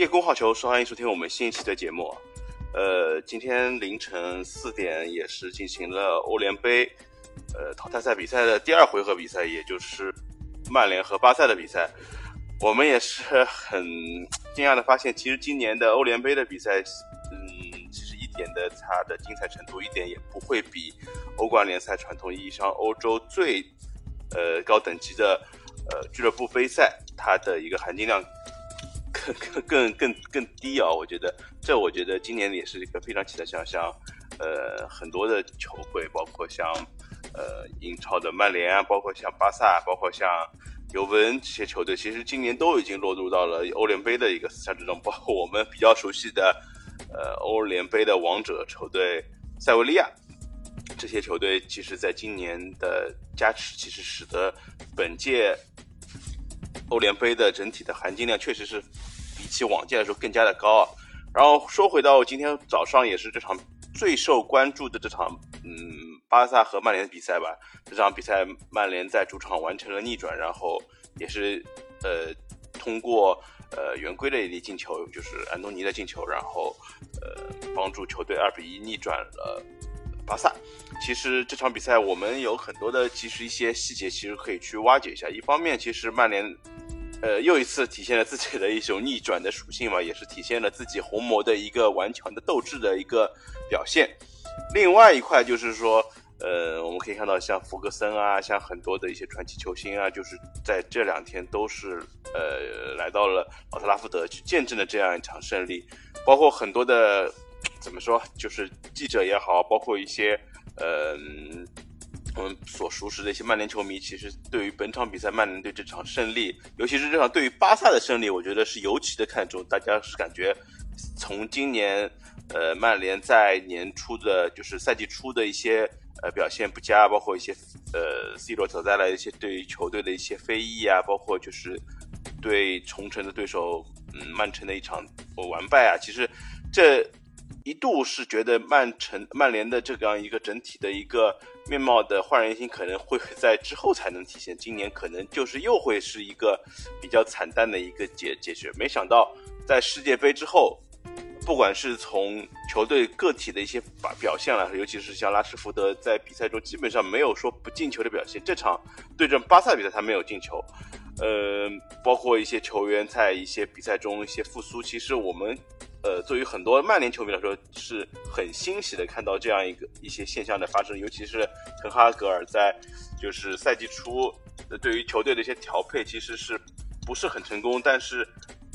叶公好球，欢迎收听我们新一期的节目。呃，今天凌晨四点也是进行了欧联杯呃淘汰赛比赛的第二回合比赛，也就是曼联和巴萨的比赛。我们也是很惊讶的发现，其实今年的欧联杯的比赛，嗯，其实一点的它的精彩程度一点也不会比欧冠联赛传统意义上欧洲最呃高等级的呃俱乐部杯赛它的一个含金量。更更更更低啊！我觉得这，我觉得今年也是一个非常期待，像像呃很多的球会，包括像呃英超的曼联啊，包括像巴萨，包括像尤文这些球队，其实今年都已经落入到了欧联杯的一个厮杀之中。包括我们比较熟悉的呃欧联杯的王者球队塞维利亚，这些球队其实在今年的加持，其实使得本届。欧联杯的整体的含金量确实是起往届来说更加的高啊。然后说回到今天早上也是这场最受关注的这场，嗯，巴萨和曼联的比赛吧。这场比赛曼联在主场完成了逆转，然后也是呃通过呃圆规的一粒进球，就是安东尼的进球，然后呃帮助球队二比一逆转了巴萨。其实这场比赛我们有很多的其实一些细节，其实可以去挖掘一下。一方面，其实曼联。呃，又一次体现了自己的一种逆转的属性嘛，也是体现了自己红魔的一个顽强的斗志的一个表现。另外一块就是说，呃，我们可以看到像福格森啊，像很多的一些传奇球星啊，就是在这两天都是呃来到了奥特拉福德去见证了这样一场胜利。包括很多的怎么说，就是记者也好，包括一些呃。我们所熟识的一些曼联球迷，其实对于本场比赛曼联队这场胜利，尤其是这场对于巴萨的胜利，我觉得是尤其的看重。大家是感觉从今年，呃，曼联在年初的，就是赛季初的一些呃表现不佳，包括一些呃 C 罗所带来一些对于球队的一些非议啊，包括就是对重城的对手，嗯，曼城的一场完败啊，其实这。一度是觉得曼城、曼联的这样一个整体的一个面貌的焕然一新，可能会在之后才能体现。今年可能就是又会是一个比较惨淡的一个结结局。没想到在世界杯之后，不管是从球队个体的一些表表现来说，尤其是像拉什福德在比赛中基本上没有说不进球的表现。这场对阵巴萨比赛他没有进球，呃，包括一些球员在一些比赛中一些复苏，其实我们。呃，对于很多曼联球迷来说，是很欣喜的看到这样一个一些现象的发生，尤其是滕哈格尔在就是赛季初对于球队的一些调配，其实是不是很成功，但是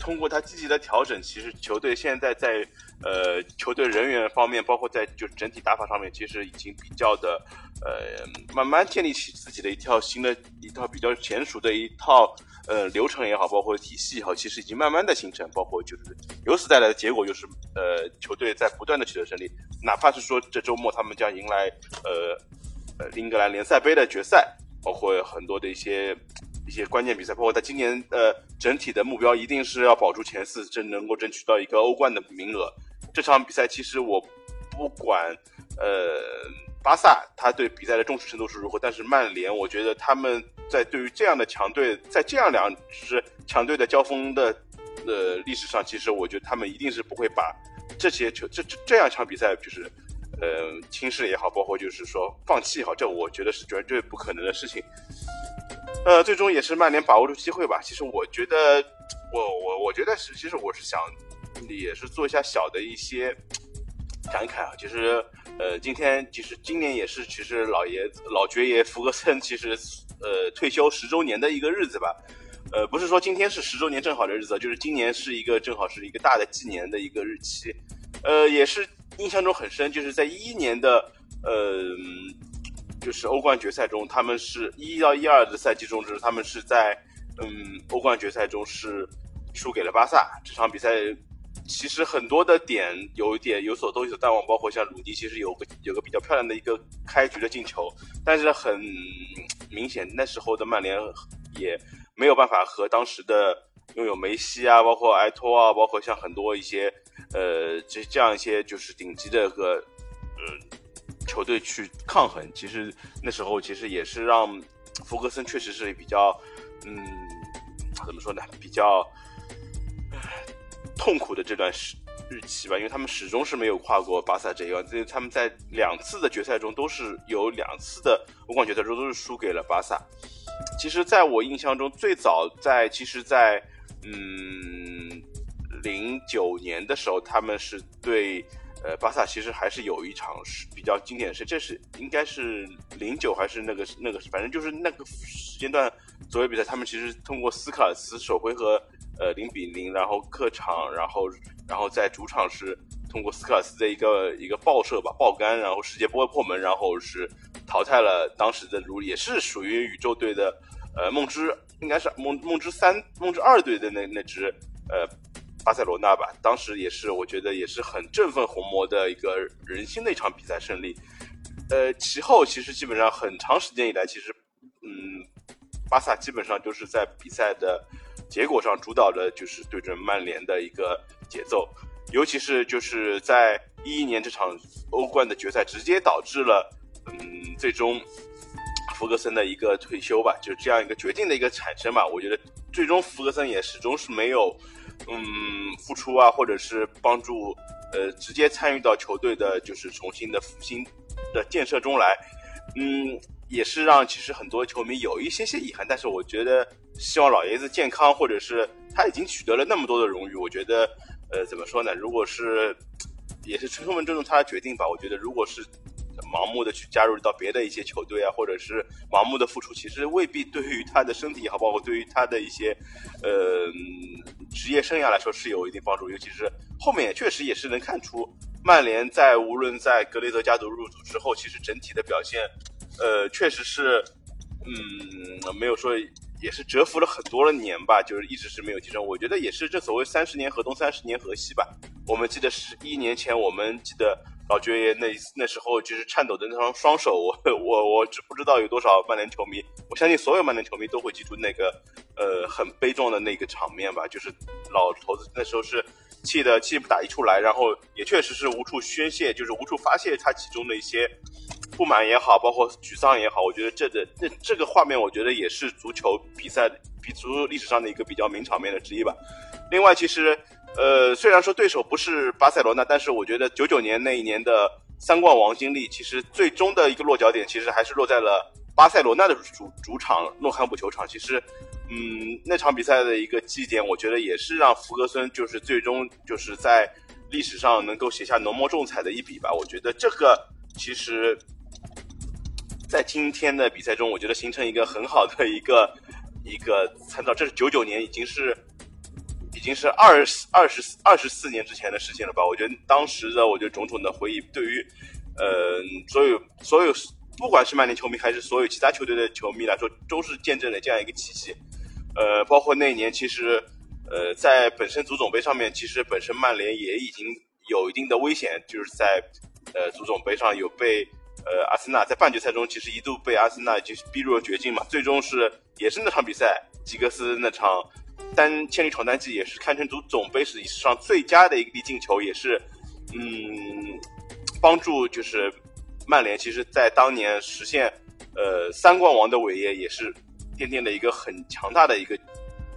通过他积极的调整，其实球队现在在呃球队人员方面，包括在就整体打法上面，其实已经比较的呃慢慢建立起自己的一套新的一套比较娴熟的一套。呃，流程也好，包括体系也好，其实已经慢慢的形成，包括就是由此带来的结果就是，呃，球队在不断的取得胜利，哪怕是说这周末他们将迎来呃呃英格兰联赛杯的决赛，包括很多的一些一些关键比赛，包括在今年呃整体的目标一定是要保住前四，争能够争取到一个欧冠的名额。这场比赛其实我不管呃。巴萨他对比赛的重视程度是如何？但是曼联，我觉得他们在对于这样的强队，在这样两支强队的交锋的呃历史上，其实我觉得他们一定是不会把这些球这这这样一场比赛就是呃轻视也好，包括就是说放弃也好，这我觉得是绝对不可能的事情。呃，最终也是曼联把握住机会吧。其实我觉得，我我我觉得是，其实我是想也是做一下小的一些感慨啊，其实。呃，今天其实今年也是，其实老爷子老爵爷福格森其实呃退休十周年的一个日子吧。呃，不是说今天是十周年正好的日子，就是今年是一个正好是一个大的纪念的一个日期。呃，也是印象中很深，就是在一一年的呃，就是欧冠决赛中，他们是一到一二的赛季中，就是他们是在嗯欧冠决赛中是输给了巴萨这场比赛。其实很多的点有一点有所都有所淡忘，包括像鲁迪，其实有个有个比较漂亮的一个开局的进球，但是很明显那时候的曼联也没有办法和当时的拥有梅西啊，包括埃托啊，包括像很多一些呃这这样一些就是顶级的个呃球队去抗衡。其实那时候其实也是让福格森确实是比较嗯怎么说呢，比较。痛苦的这段时日期吧，因为他们始终是没有跨过巴萨这一关，所以他们在两次的决赛中都是有两次的欧冠决赛中都是输给了巴萨。其实，在我印象中，最早在其实，在嗯零九年的时候，他们是对。呃，巴萨其实还是有一场是比较经典的，事这是应该是零九还是那个那个，反正就是那个时间段左右比赛，他们其实通过斯卡尔斯首回合呃零比零，然后客场，然后然后在主场是通过斯科尔斯的一个一个爆射吧爆杆，然后世界波破门，然后是淘汰了当时的如也是属于宇宙队的呃梦之应该是梦梦之三梦之二队的那那支呃。巴塞罗那吧，当时也是，我觉得也是很振奋红魔的一个人心的一场比赛胜利。呃，其后其实基本上很长时间以来，其实，嗯，巴萨基本上就是在比赛的结果上主导的，就是对阵曼联的一个节奏。尤其是就是在一一年这场欧冠的决赛，直接导致了，嗯，最终福格森的一个退休吧，就这样一个决定的一个产生吧。我觉得最终福格森也始终是没有。嗯，付出啊，或者是帮助，呃，直接参与到球队的，就是重新的复兴的建设中来，嗯，也是让其实很多球迷有一些些遗憾。但是我觉得，希望老爷子健康，或者是他已经取得了那么多的荣誉，我觉得，呃，怎么说呢？如果是，也是充分尊重他的决定吧。我觉得，如果是。盲目的去加入到别的一些球队啊，或者是盲目的付出，其实未必对于他的身体也好，包括对于他的一些呃职业生涯来说是有一定帮助。尤其是后面也确实也是能看出，曼联在无论在格雷泽家族入主之后，其实整体的表现，呃，确实是嗯没有说也是蛰伏了很多的年吧，就是一直是没有提升。我觉得也是这所谓三十年河东，三十年河西吧。我们记得十一年前，我们记得。老爵爷那那时候就是颤抖的那双双手，我我我知不知道有多少曼联球迷？我相信所有曼联球迷都会记住那个呃很悲壮的那个场面吧。就是老头子那时候是气的气不打一处来，然后也确实是无处宣泄，就是无处发泄他其中的一些不满也好，包括沮丧也好。我觉得这个这这个画面，我觉得也是足球比赛比足历史上的一个比较名场面的之一吧。另外，其实。呃，虽然说对手不是巴塞罗那，但是我觉得九九年那一年的三冠王经历，其实最终的一个落脚点，其实还是落在了巴塞罗那的主主场诺坎普球场。其实，嗯，那场比赛的一个绩点，我觉得也是让福格森就是最终就是在历史上能够写下浓墨重彩的一笔吧。我觉得这个其实，在今天的比赛中，我觉得形成一个很好的一个一个参照。这是九九年，已经是。已经是二十二十二十四年之前的事情了吧？我觉得当时的，我觉得种种的回忆，对于，呃，所有所有，不管是曼联球迷还是所有其他球队的球迷来说，都是见证了这样一个奇迹。呃，包括那一年，其实，呃，在本身足总杯上面，其实本身曼联也已经有一定的危险，就是在，呃，足总杯上有被，呃，阿森纳在半决赛中，其实一度被阿森纳就是逼入了绝境嘛。最终是也是那场比赛，吉格斯那场。单千里闯单骑也是堪称足总杯史上最佳的一粒进球，也是，嗯，帮助就是曼联，其实在当年实现呃三冠王的伟业，也是奠定了一个很强大的一个，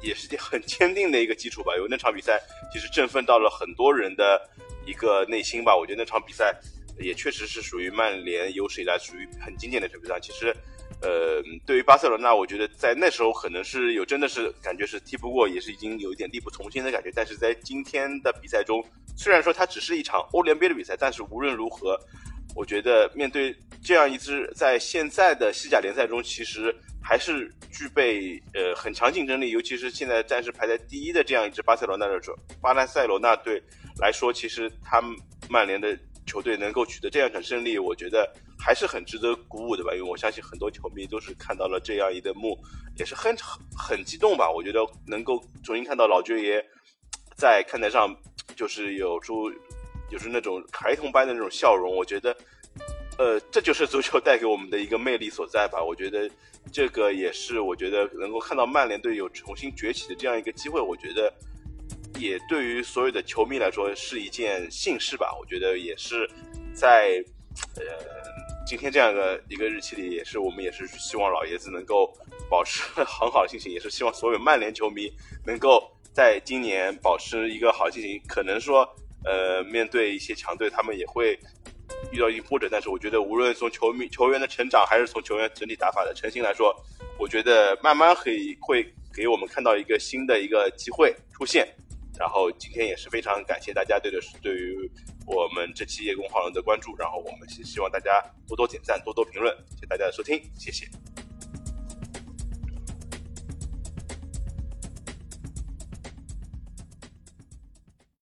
也是很坚定的一个基础吧。有那场比赛，其实振奋到了很多人的一个内心吧。我觉得那场比赛也确实是属于曼联有史以来属于很经典的场比赛。其实。呃，对于巴塞罗那，我觉得在那时候可能是有真的是感觉是踢不过，也是已经有一点力不从心的感觉。但是在今天的比赛中，虽然说它只是一场欧联杯的比赛，但是无论如何，我觉得面对这样一支在现在的西甲联赛中，其实还是具备呃很强竞争力，尤其是现在暂时排在第一的这样一支巴塞罗那的巴塞罗那队来说，其实他们曼联的。球队能够取得这样一场胜利，我觉得还是很值得鼓舞的吧。因为我相信很多球迷都是看到了这样一幕，也是很很激动吧。我觉得能够重新看到老爵爷在看台上，就是有出就是那种孩童般的那种笑容。我觉得，呃，这就是足球带给我们的一个魅力所在吧。我觉得这个也是我觉得能够看到曼联队有重新崛起的这样一个机会。我觉得。也对于所有的球迷来说是一件幸事吧。我觉得也是在呃今天这样的一个日期里，也是我们也是希望老爷子能够保持很好的心情，也是希望所有曼联球迷能够在今年保持一个好心情。可能说，呃，面对一些强队，他们也会遇到一波折。但是我觉得，无论从球迷球员的成长，还是从球员整体打法的成型来说，我觉得慢慢可以会给我们看到一个新的一个机会出现。然后今天也是非常感谢大家对的对于我们这期叶公好龙的关注。然后我们是希望大家多多点赞，多多评论。谢谢大家的收听，谢谢。